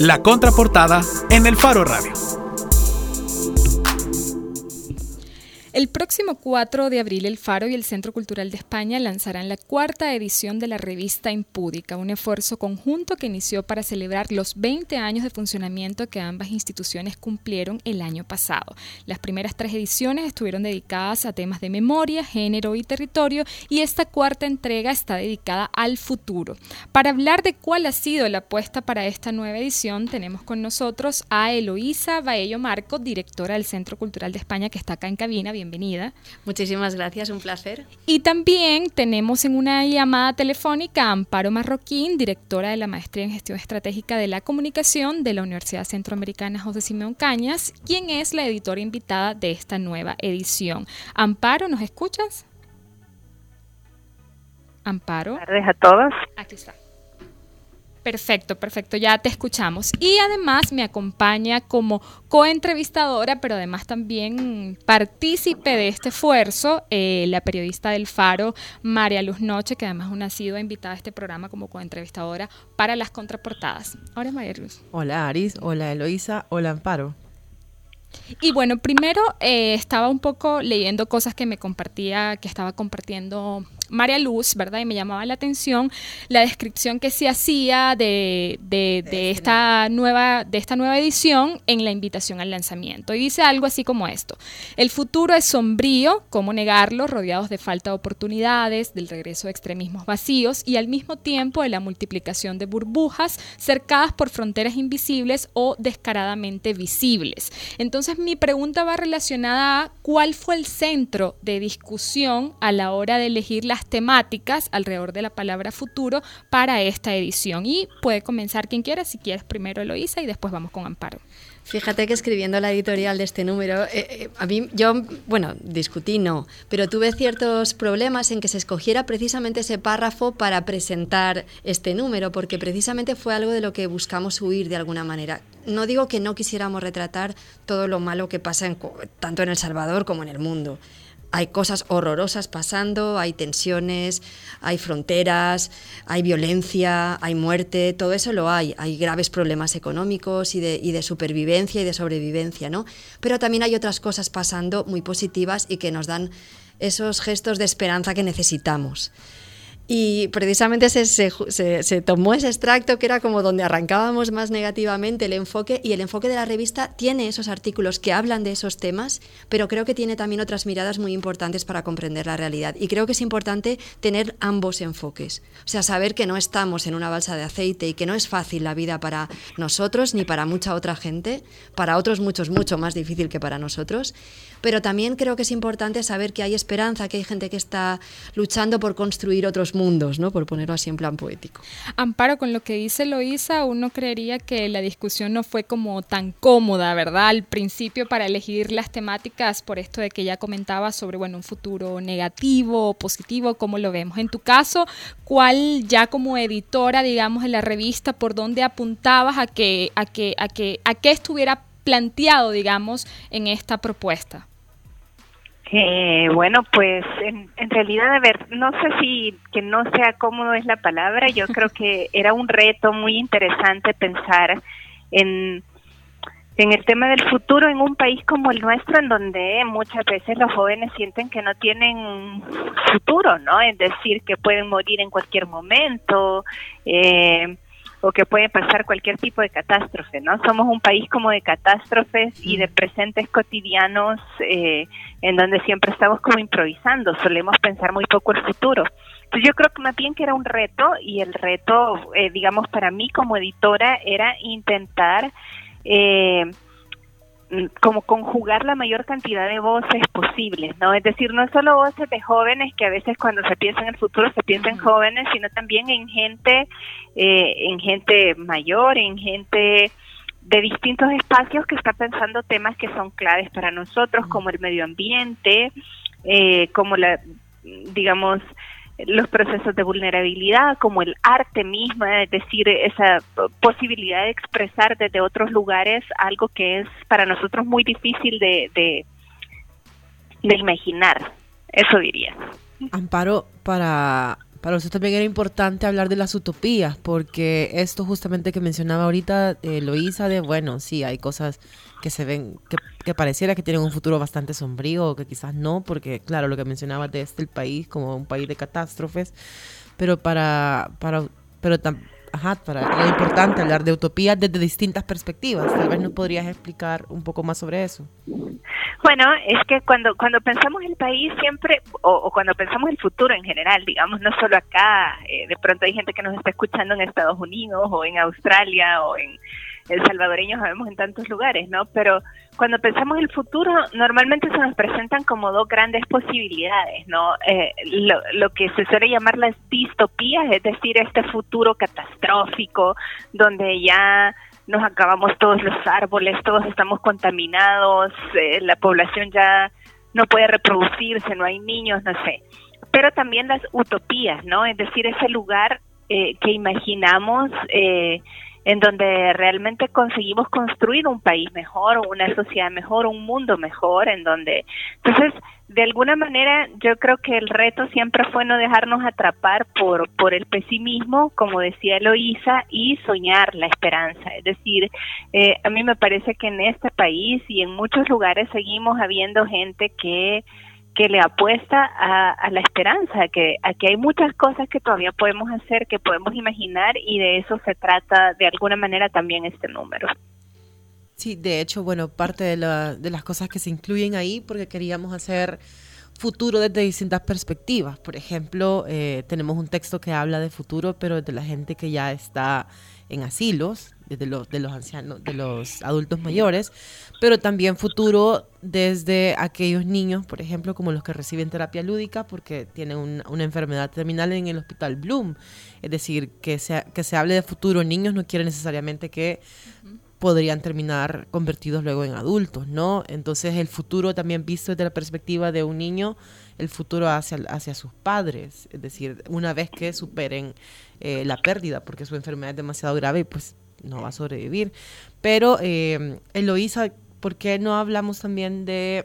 La contraportada en el Faro Radio. El próximo 4 de abril, el Faro y el Centro Cultural de España lanzarán la cuarta edición de la revista Impúdica, un esfuerzo conjunto que inició para celebrar los 20 años de funcionamiento que ambas instituciones cumplieron el año pasado. Las primeras tres ediciones estuvieron dedicadas a temas de memoria, género y territorio y esta cuarta entrega está dedicada al futuro. Para hablar de cuál ha sido la apuesta para esta nueva edición, tenemos con nosotros a Eloísa Baello Marco, directora del Centro Cultural de España, que está acá en cabina bienvenida. Muchísimas gracias, un placer. Y también tenemos en una llamada telefónica a Amparo Marroquín, directora de la Maestría en Gestión Estratégica de la Comunicación de la Universidad Centroamericana José Simeón Cañas, quien es la editora invitada de esta nueva edición. Amparo, ¿nos escuchas? Amparo. Buenas tardes a todos. Aquí está. Perfecto, perfecto, ya te escuchamos. Y además me acompaña como coentrevistadora, pero además también partícipe de este esfuerzo, eh, la periodista del Faro, María Luz Noche, que además una ha sido invitada a este programa como coentrevistadora para las contraportadas. Ahora María Luz. Hola Aris, hola Eloísa, hola Amparo. Y bueno, primero eh, estaba un poco leyendo cosas que me compartía, que estaba compartiendo María Luz, ¿verdad? Y me llamaba la atención la descripción que se hacía de, de, esta nueva, de esta nueva edición en la invitación al lanzamiento. Y dice algo así como esto. El futuro es sombrío, ¿cómo negarlo? Rodeados de falta de oportunidades, del regreso de extremismos vacíos y al mismo tiempo de la multiplicación de burbujas cercadas por fronteras invisibles o descaradamente visibles. Entonces mi pregunta va relacionada a cuál fue el centro de discusión a la hora de elegir las temáticas alrededor de la palabra futuro para esta edición. Y puede comenzar quien quiera, si quieres primero Eloísa y después vamos con Amparo. Fíjate que escribiendo la editorial de este número, eh, eh, a mí yo, bueno, discutí no, pero tuve ciertos problemas en que se escogiera precisamente ese párrafo para presentar este número, porque precisamente fue algo de lo que buscamos huir de alguna manera. No digo que no quisiéramos retratar todo lo malo que pasa tanto en El Salvador como en el mundo hay cosas horrorosas pasando, hay tensiones, hay fronteras, hay violencia, hay muerte, todo eso lo hay. Hay graves problemas económicos y de, y de, supervivencia y de sobrevivencia, ¿no? Pero también hay otras cosas pasando muy positivas y que nos dan esos gestos de esperanza que necesitamos. Y precisamente se, se, tomó ese extracto que era como donde arrancábamos más negativamente el enfoque y el enfoque de la revista tiene esos artículos que hablan de esos temas, pero creo que tiene también otras miradas muy importantes para comprender la realidad. Y creo que es importante tener ambos enfoques. O sea, saber que no estamos en una balsa de aceite y que no es fácil la vida para nosotros ni para mucha otra gente, para otros muchos mucho más difícil que para nosotros, pero también creo que es importante saber que hay esperanza, que hay gente que está luchando por construir otros mundos, ¿no? por ponerlo así en plan poético. Amparo, con lo que dice Loisa, uno creería que la discusión no fue como tan cómoda, ¿verdad? Al principio para elegir las temáticas, por esto de que ya comentaba sobre bueno, un futuro negativo o positivo, ¿cómo lo vemos? En tu caso, ¿cuál ya como editora, digamos, en la revista, por dónde apuntabas a que, a que, a que, a qué estuviera planteado, digamos, en esta propuesta? Eh, bueno, pues en, en, realidad, a ver, no sé si que no sea cómodo es la palabra, yo creo que era un reto muy interesante pensar en, en el tema del futuro en un país como el nuestro, en donde muchas veces los jóvenes sienten que no tienen futuro, ¿no? Es decir, que pueden morir en cualquier momento, eh, o que puede pasar cualquier tipo de catástrofe, ¿no? Somos un país como de catástrofes y de presentes cotidianos eh, en donde siempre estamos como improvisando, solemos pensar muy poco el futuro. Entonces yo creo que más bien que era un reto y el reto, eh, digamos, para mí como editora era intentar... Eh, como conjugar la mayor cantidad de voces posibles, ¿no? Es decir, no solo voces de jóvenes, que a veces cuando se piensa en el futuro se piensa en jóvenes, sino también en gente, eh, en gente mayor, en gente de distintos espacios que está pensando temas que son claves para nosotros, como el medio ambiente, eh, como la, digamos, los procesos de vulnerabilidad, como el arte misma, es decir, esa posibilidad de expresar desde otros lugares algo que es para nosotros muy difícil de, de, imaginar, eso diría. Amparo, para, Para nosotros también era importante hablar de las utopías, porque esto justamente que mencionaba ahorita eh, Loisa, de bueno, sí, hay cosas que se ven, que, pareciera que tienen un futuro bastante sombrío, o que quizás no, porque claro, lo que mencionaba de este el país como un país de catástrofes, pero para, para pero ajá, para, era importante hablar de utopías desde distintas perspectivas. Tal vez nos podrías explicar un poco más sobre eso. Bueno, es que cuando cuando pensamos el país siempre, o, cuando pensamos el futuro en general, digamos, no solo acá, eh, de pronto hay gente que nos está escuchando en Estados Unidos o en Australia o en el salvadoreño sabemos en tantos lugares, ¿no? Pero cuando pensamos en el futuro, normalmente se nos presentan como dos grandes posibilidades, ¿no? Eh, lo, que se suele llamar las distopías, es decir, este futuro catastrófico, donde ya nos acabamos todos los árboles, todos estamos contaminados, eh, la población ya no puede reproducirse, no hay niños, no sé. Pero también las utopías, ¿no? Es decir, ese lugar eh, que imaginamos eh, en donde realmente conseguimos construir un país mejor, una sociedad mejor, un mundo mejor, en donde entonces de alguna manera yo creo que el reto siempre fue no dejarnos atrapar por por el pesimismo, como decía Eloísa, y soñar la esperanza. Es decir, eh, a mí me parece que en este país y en muchos lugares seguimos habiendo gente que que le apuesta a, la esperanza, que, a que hay muchas cosas que todavía podemos hacer, que podemos imaginar y de eso se trata de alguna manera también este número. Sí, de hecho, bueno, parte de, la, de las cosas que se incluyen ahí, porque queríamos hacer futuro desde distintas perspectivas. Por ejemplo, eh, tenemos un texto que habla de futuro, pero de la gente que ya está en asilos, los, de los ancianos, de los adultos mayores, pero también futuro desde aquellos niños, por ejemplo, como los que reciben terapia lúdica porque tienen una enfermedad terminal en el hospital Bloom. Es decir, que se, que se hable de futuro niños no quiere necesariamente que podrían terminar convertidos luego en adultos, ¿no? Entonces el futuro también visto desde la perspectiva de un niño, el futuro hacia, hacia sus padres, es decir, una vez que superen eh, la pérdida, porque su enfermedad es demasiado grave, pues no va a sobrevivir. Pero, eh, Eloísa, ¿por qué no hablamos también de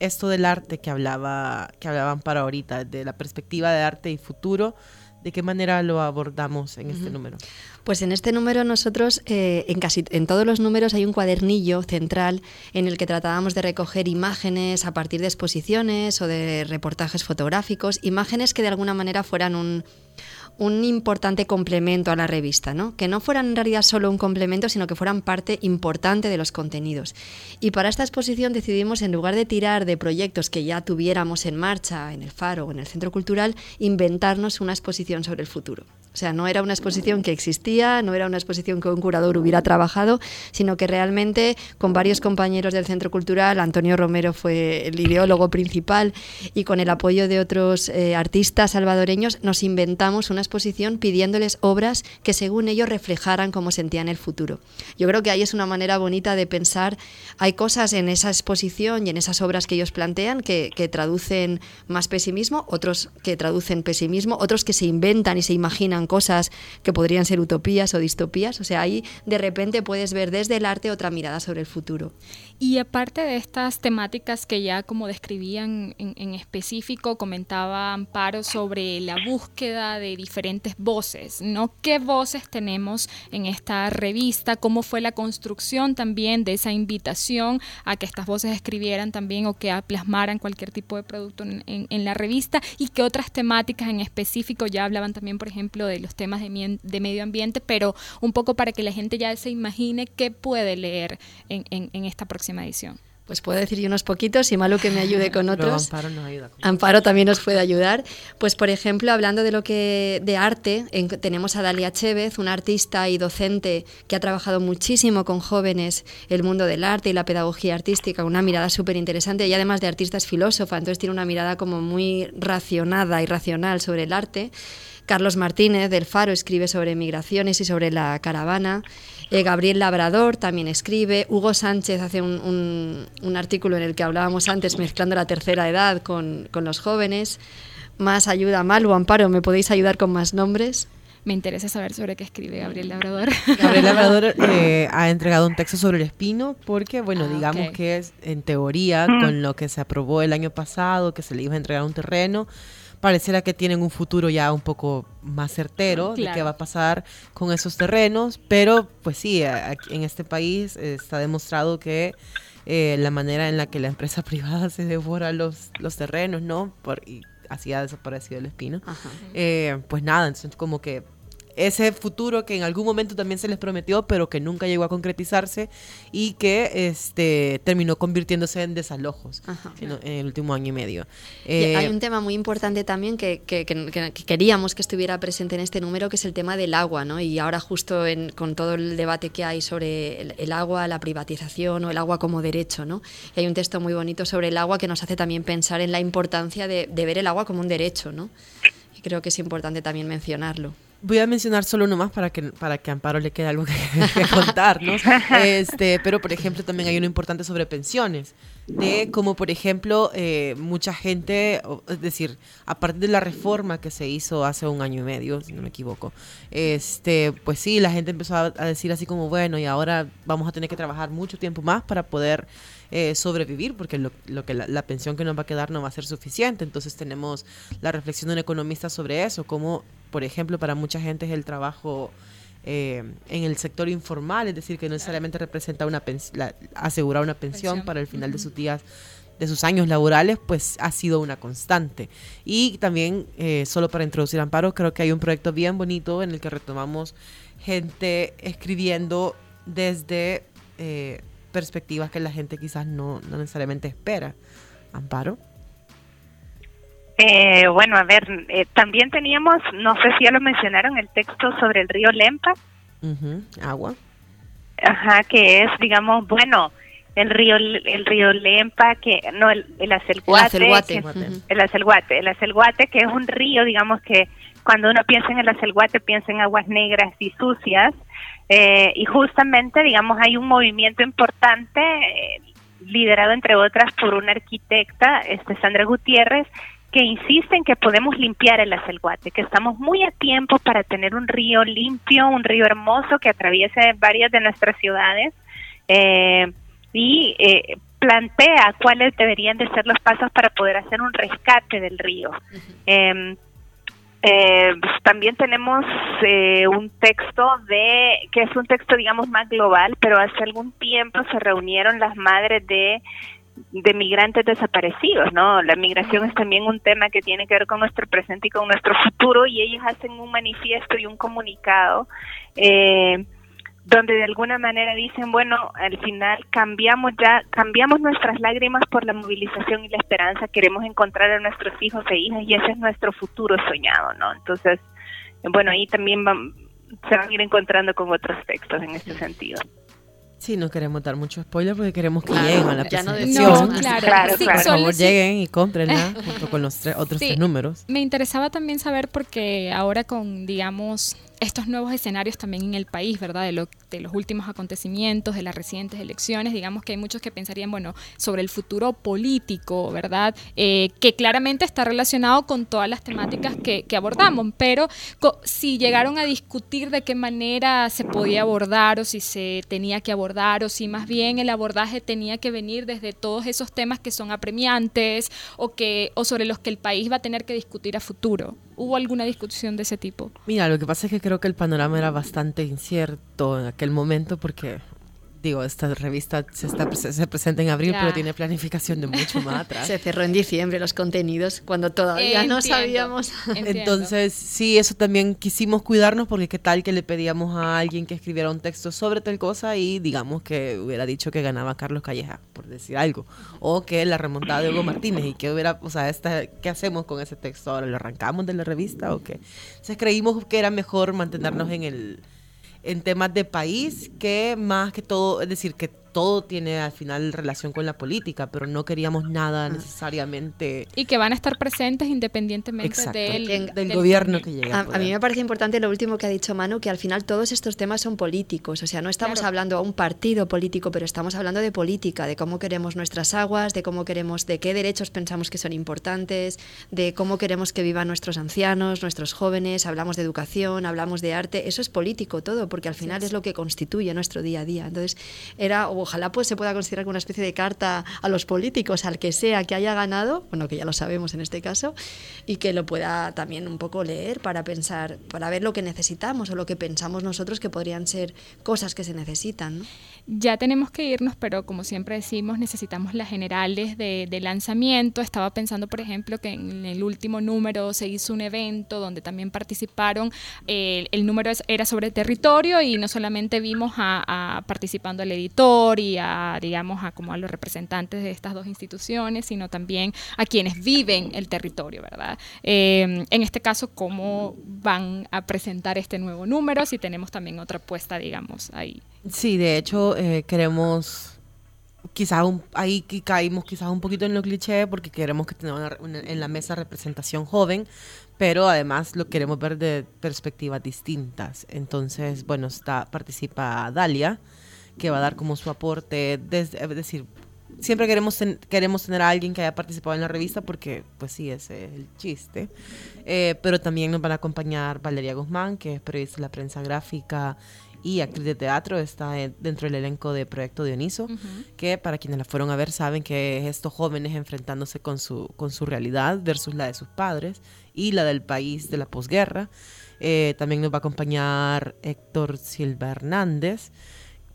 esto del arte que hablaba que hablaban para ahorita, de la perspectiva de arte y futuro? ¿De qué manera lo abordamos en este número? Pues en este número nosotros, eh, en casi en todos los números hay un cuadernillo central en el que tratábamos de recoger imágenes a partir de exposiciones o de reportajes fotográficos, imágenes que de alguna manera fueran un, un importante complemento a la revista, ¿no? que no fueran en realidad solo un complemento, sino que fueran parte importante de los contenidos. Y para esta exposición decidimos, en lugar de tirar de proyectos que ya tuviéramos en marcha en el Faro o en el Centro Cultural, inventarnos una exposición sobre el futuro. O sea, no era una exposición que existía, no era una exposición que un curador hubiera trabajado, sino que realmente con varios compañeros del Centro Cultural, Antonio Romero fue el ideólogo principal y con el apoyo de otros eh, artistas salvadoreños nos inventamos una exposición pidiéndoles obras que según ellos reflejaran cómo sentían el futuro. Yo creo que ahí es una manera bonita de pensar, hay cosas en esa exposición y en esas obras que ellos plantean que, que traducen más pesimismo, otros que traducen pesimismo, otros que se inventan y se imaginan cosas que podrían ser utopías o distopías. O sea, ahí de repente puedes ver desde el arte otra mirada sobre el futuro. Y aparte de estas temáticas que ya como describían en, específico, comentaba Amparo sobre la búsqueda de diferentes voces, ¿no? ¿Qué voces tenemos en esta revista? ¿Cómo fue la construcción también de esa invitación a que estas voces escribieran también o que plasmaran cualquier tipo de producto en, en la revista? ¿Y qué otras temáticas en específico ya hablaban también, por ejemplo, de los temas de, de medio ambiente, pero un poco para que la gente ya se imagine qué puede leer en, en, en esta próxima edición? Pues puedo decir yo unos poquitos y malo que me ayude con otros. Amparo, también nos puede ayudar. Pues por ejemplo, hablando de lo que de arte, tenemos a Dalia Chévez, una artista y docente que ha trabajado muchísimo con jóvenes el mundo del arte y la pedagogía artística, una mirada súper interesante y además de artista es filósofa, entonces tiene una mirada como muy racionada y racional sobre el arte. Carlos Martínez del Faro escribe sobre migraciones y sobre la caravana. Eh, Gabriel Labrador también escribe. Hugo Sánchez hace un, artículo en el que hablábamos antes, mezclando la tercera edad con, los jóvenes. Más ayuda, Malu, Amparo, ¿me podéis ayudar con más nombres? me interesa saber sobre qué escribe Gabriel Labrador. Gabriel Labrador eh, ha entregado un texto sobre el espino porque, bueno, ah, digamos que es en teoría con lo que se aprobó el año pasado, que se le iba a entregar un terreno, pareciera que tienen un futuro ya un poco más certero de qué va a pasar con esos terrenos, pero pues sí, aquí en este país eh, está demostrado que eh, la manera en la que la empresa privada se devora los, los terrenos, ¿no? Por, y así ha desaparecido el espino. Eh, pues nada, entonces como que ese futuro que en algún momento también se les prometió, pero que nunca llegó a concretizarse y que este terminó convirtiéndose en desalojos Ajá. en, en el último año y medio. Y Eh, hay un tema muy importante también que, que- que- que- que queríamos que estuviera presente en este número, que es el tema del agua, ¿no? Y ahora justo en- con todo el debate que hay sobre el, el agua, la privatización o el agua como derecho, ¿no? Y hay un texto muy bonito sobre el agua que nos hace también pensar en la importancia de, de ver el agua como un derecho, ¿no? Y creo que es importante también mencionarlo. Voy a mencionar solo uno más para que, para que a Amparo le quede algo que, que contarnos. Este, pero, por ejemplo, también hay uno importante sobre pensiones. De como, por ejemplo, eh, mucha gente, es decir, a partir de la reforma que se hizo hace un año y medio, si no me equivoco, este, pues sí, la gente empezó a, a decir así como, bueno, y ahora vamos a tener que trabajar mucho tiempo más para poder eh, sobrevivir, porque lo, lo que la, la pensión que nos va a quedar no va a ser suficiente. Entonces tenemos la reflexión de un economista sobre eso, como, por ejemplo, para mucha gente es el trabajo eh, en el sector informal, es decir, que no necesariamente representa una la- asegurar una pensión, Pensión. para el final de sus días de sus años laborales, pues ha sido una constante. Y también, eh, solo para introducir Amparo, creo que hay un proyecto bien bonito en el que retomamos gente escribiendo desde eh, perspectivas que la gente quizás no, no necesariamente espera. Amparo. Eh, bueno, a ver, eh, también teníamos, no sé si ya lo mencionaron, el texto sobre el río Lempa, Agua. ajá, que es, digamos, bueno, el río el río Lempa, que no, el, el Acelguate, que- el Acelguate, el Acelguate, que es un río, digamos que cuando uno piensa en el Acelguate piensa en aguas negras y sucias, eh, y justamente, digamos, hay un movimiento importante eh, liderado entre otras por una arquitecta, este Sandra Gutiérrez, que insiste en que podemos limpiar el Acelguate, que estamos muy a tiempo para tener un río limpio, un río hermoso que atraviese varias de nuestras ciudades eh, y eh, plantea cuáles deberían de ser los pasos para poder hacer un rescate del río. Eh, eh, pues, también tenemos eh, un texto de que es un texto digamos más global, pero hace algún tiempo se reunieron las madres de de migrantes desaparecidos, ¿no? La migración es también un tema que tiene que ver con nuestro presente y con nuestro futuro y ellas hacen un manifiesto y un comunicado eh, donde de alguna manera dicen, bueno, al final cambiamos ya, cambiamos nuestras lágrimas por la movilización y la esperanza, queremos encontrar a nuestros hijos e hijas y ese es nuestro futuro soñado, ¿no? Entonces, bueno, ahí también van- se van a ir encontrando con otros textos en este sentido. Sí, no queremos dar mucho spoiler porque queremos que Claro, lleguen a la presentación. No, claro. Claro, Sí, claro. Por favor, lleguen y cómprenla junto con los tres- otros Sí. tres números. Me interesaba también saber porque ahora con, digamos, estos nuevos escenarios también en el país, ¿verdad? De, lo- de los últimos acontecimientos, de las recientes elecciones, digamos que hay muchos que pensarían, bueno, sobre el futuro político, ¿verdad? Eh, que claramente está relacionado con todas las temáticas que, que abordamos, pero si llegaron a discutir de qué manera se podía abordar o si se tenía que abordar o si más bien el abordaje tenía que venir desde todos esos temas que son apremiantes o que o sobre los que el país va a tener que discutir a futuro. ¿Hubo alguna discusión de ese tipo? Mira, lo que pasa es que creo que el panorama era bastante incierto en aquel momento porque, digo, esta revista se, está, se, se presenta en abril, Ya. pero tiene planificación de mucho más atrás. Se cerró en diciembre los contenidos cuando todavía no Entiendo, sabíamos. entiendo. Entonces, sí, eso también quisimos cuidarnos porque qué tal que le pedíamos a alguien que escribiera un texto sobre tal cosa y digamos que hubiera dicho que ganaba Carlos Calleja, por decir algo, o que la remontada de Hugo Martínez y que hubiera, o sea, esta, ¿qué hacemos con ese texto ahora? ¿Lo arrancamos de la revista o qué? Entonces creímos que era mejor mantenernos en el en temas de país que más que todo, es decir, que todo tiene al final relación con la política, pero no queríamos nada necesariamente Y que van a estar presentes independientemente Exacto. del, Del- del del- gobierno que llega. A, a mí me parece importante lo último que ha dicho Manu, que al final todos estos temas son políticos. O sea, no estamos Claro. hablando a un partido político, pero estamos hablando de política, de cómo queremos nuestras aguas, de cómo queremos, de qué derechos pensamos que son importantes, de cómo queremos que vivan nuestros ancianos, nuestros jóvenes. Hablamos de educación, hablamos de arte. Eso es político todo, porque al final es lo que constituye nuestro día a día. Entonces, era o ojalá pues se pueda considerar como una especie de carta a los políticos, al que sea que haya ganado, bueno, que ya lo sabemos en este caso, y que lo pueda también un poco leer para pensar, para ver lo que necesitamos o lo que pensamos nosotros que podrían ser cosas que se necesitan. ¿no? Ya tenemos que irnos, pero como siempre decimos, necesitamos las generales de, lanzamiento. Estaba pensando, por ejemplo, que en el último número se hizo un evento donde también participaron. Eh, el número era sobre territorio y no solamente vimos a, participando al editor y a, digamos, a como a los representantes de estas dos instituciones, sino también a quienes viven el territorio, ¿verdad? Eh, en este caso, cómo van a presentar este nuevo número, si tenemos también otra apuesta, digamos, ahí. Sí, de hecho eh, queremos, quizás ahí caímos quizás un poquito en lo cliché porque queremos que tenga en la mesa representación joven, pero además lo queremos ver de perspectivas distintas. Entonces, bueno, está participa Dalia, que va a dar como su aporte, desde, es decir, siempre queremos, queremos tener a alguien que haya participado en la revista porque, pues sí, ese es el chiste. Eh, pero también nos van a acompañar Valeria Guzmán, que es periodista de la prensa gráfica y actriz de teatro, está dentro del elenco de Proyecto Dioniso, que para quienes la fueron a ver saben que es estos jóvenes enfrentándose con su, con su realidad versus la de sus padres y la del país de la posguerra. Eh, también nos va a acompañar Héctor Silva Hernández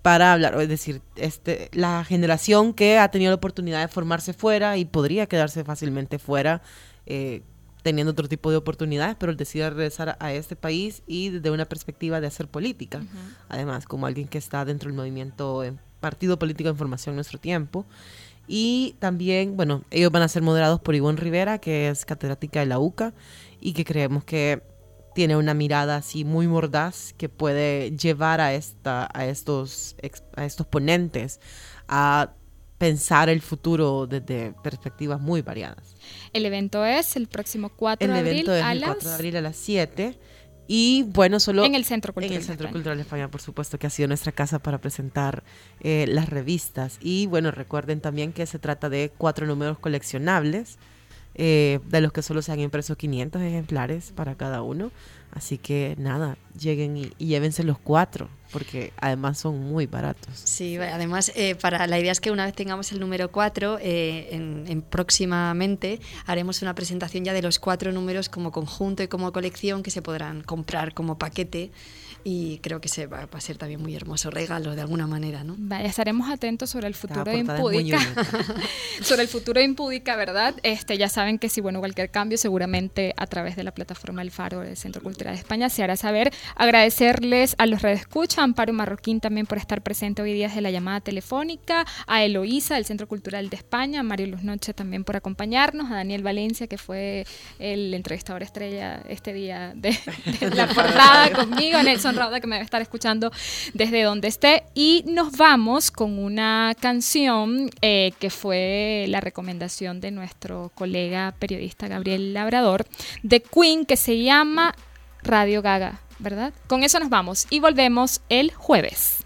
para hablar, es decir, este, la generación que ha tenido la oportunidad de formarse fuera y podría quedarse fácilmente fuera. Eh, teniendo otro tipo de oportunidades, pero él decide regresar a este país y desde una perspectiva de hacer política. Además, como alguien que está dentro del movimiento en Partido Político de Información Nuestro Tiempo. Y también, bueno, ellos van a ser moderados por Ivonne Rivera, que es catedrática de la UCA y que creemos que tiene una mirada así muy mordaz que puede llevar a, esta, a, estos, a estos ponentes a pensar el futuro desde perspectivas muy variadas. El evento es el próximo 4 de abril. El evento es el 4 de abril a las 7. Y bueno, solo... En el Centro Cultural. En el Centro Cultural de España, por supuesto, que ha sido nuestra casa para presentar eh, las revistas. Y bueno, recuerden también que se trata de cuatro números coleccionables, eh, de los que solo se han impreso 500 ejemplares para cada uno. Así que nada, lleguen y, llévense los cuatro, porque además son muy baratos. Sí, además eh, para la idea es que una vez tengamos el número cuatro, eh, en, próximamente haremos una presentación ya de los cuatro números como conjunto y como colección que se podrán comprar como paquete y creo que se va, a ser también muy hermoso regalo de alguna manera, ¿no? Vaya, estaremos atentos sobre el futuro de Impúdica. sobre el futuro de Impúdica, ¿verdad? Este, ya saben que si, bueno, cualquier cambio seguramente a través de la plataforma El Faro del Centro Cultural de España se hará saber. Agradecerles a los Escucha, a Amparo Marroquín también por estar presente hoy día desde la llamada telefónica, a Eloísa del Centro Cultural de España, a Mario Luz Noche también por acompañarnos, a Daniel Valencia que fue el entrevistador estrella este día de, de la portada conmigo, Nelson Rauda que me a estar escuchando desde donde esté. Y nos vamos con una canción eh, que fue la recomendación de nuestro colega periodista Gabriel Labrador, de Queen, que se llama Radio Gaga, ¿verdad? Con eso nos vamos y volvemos el jueves.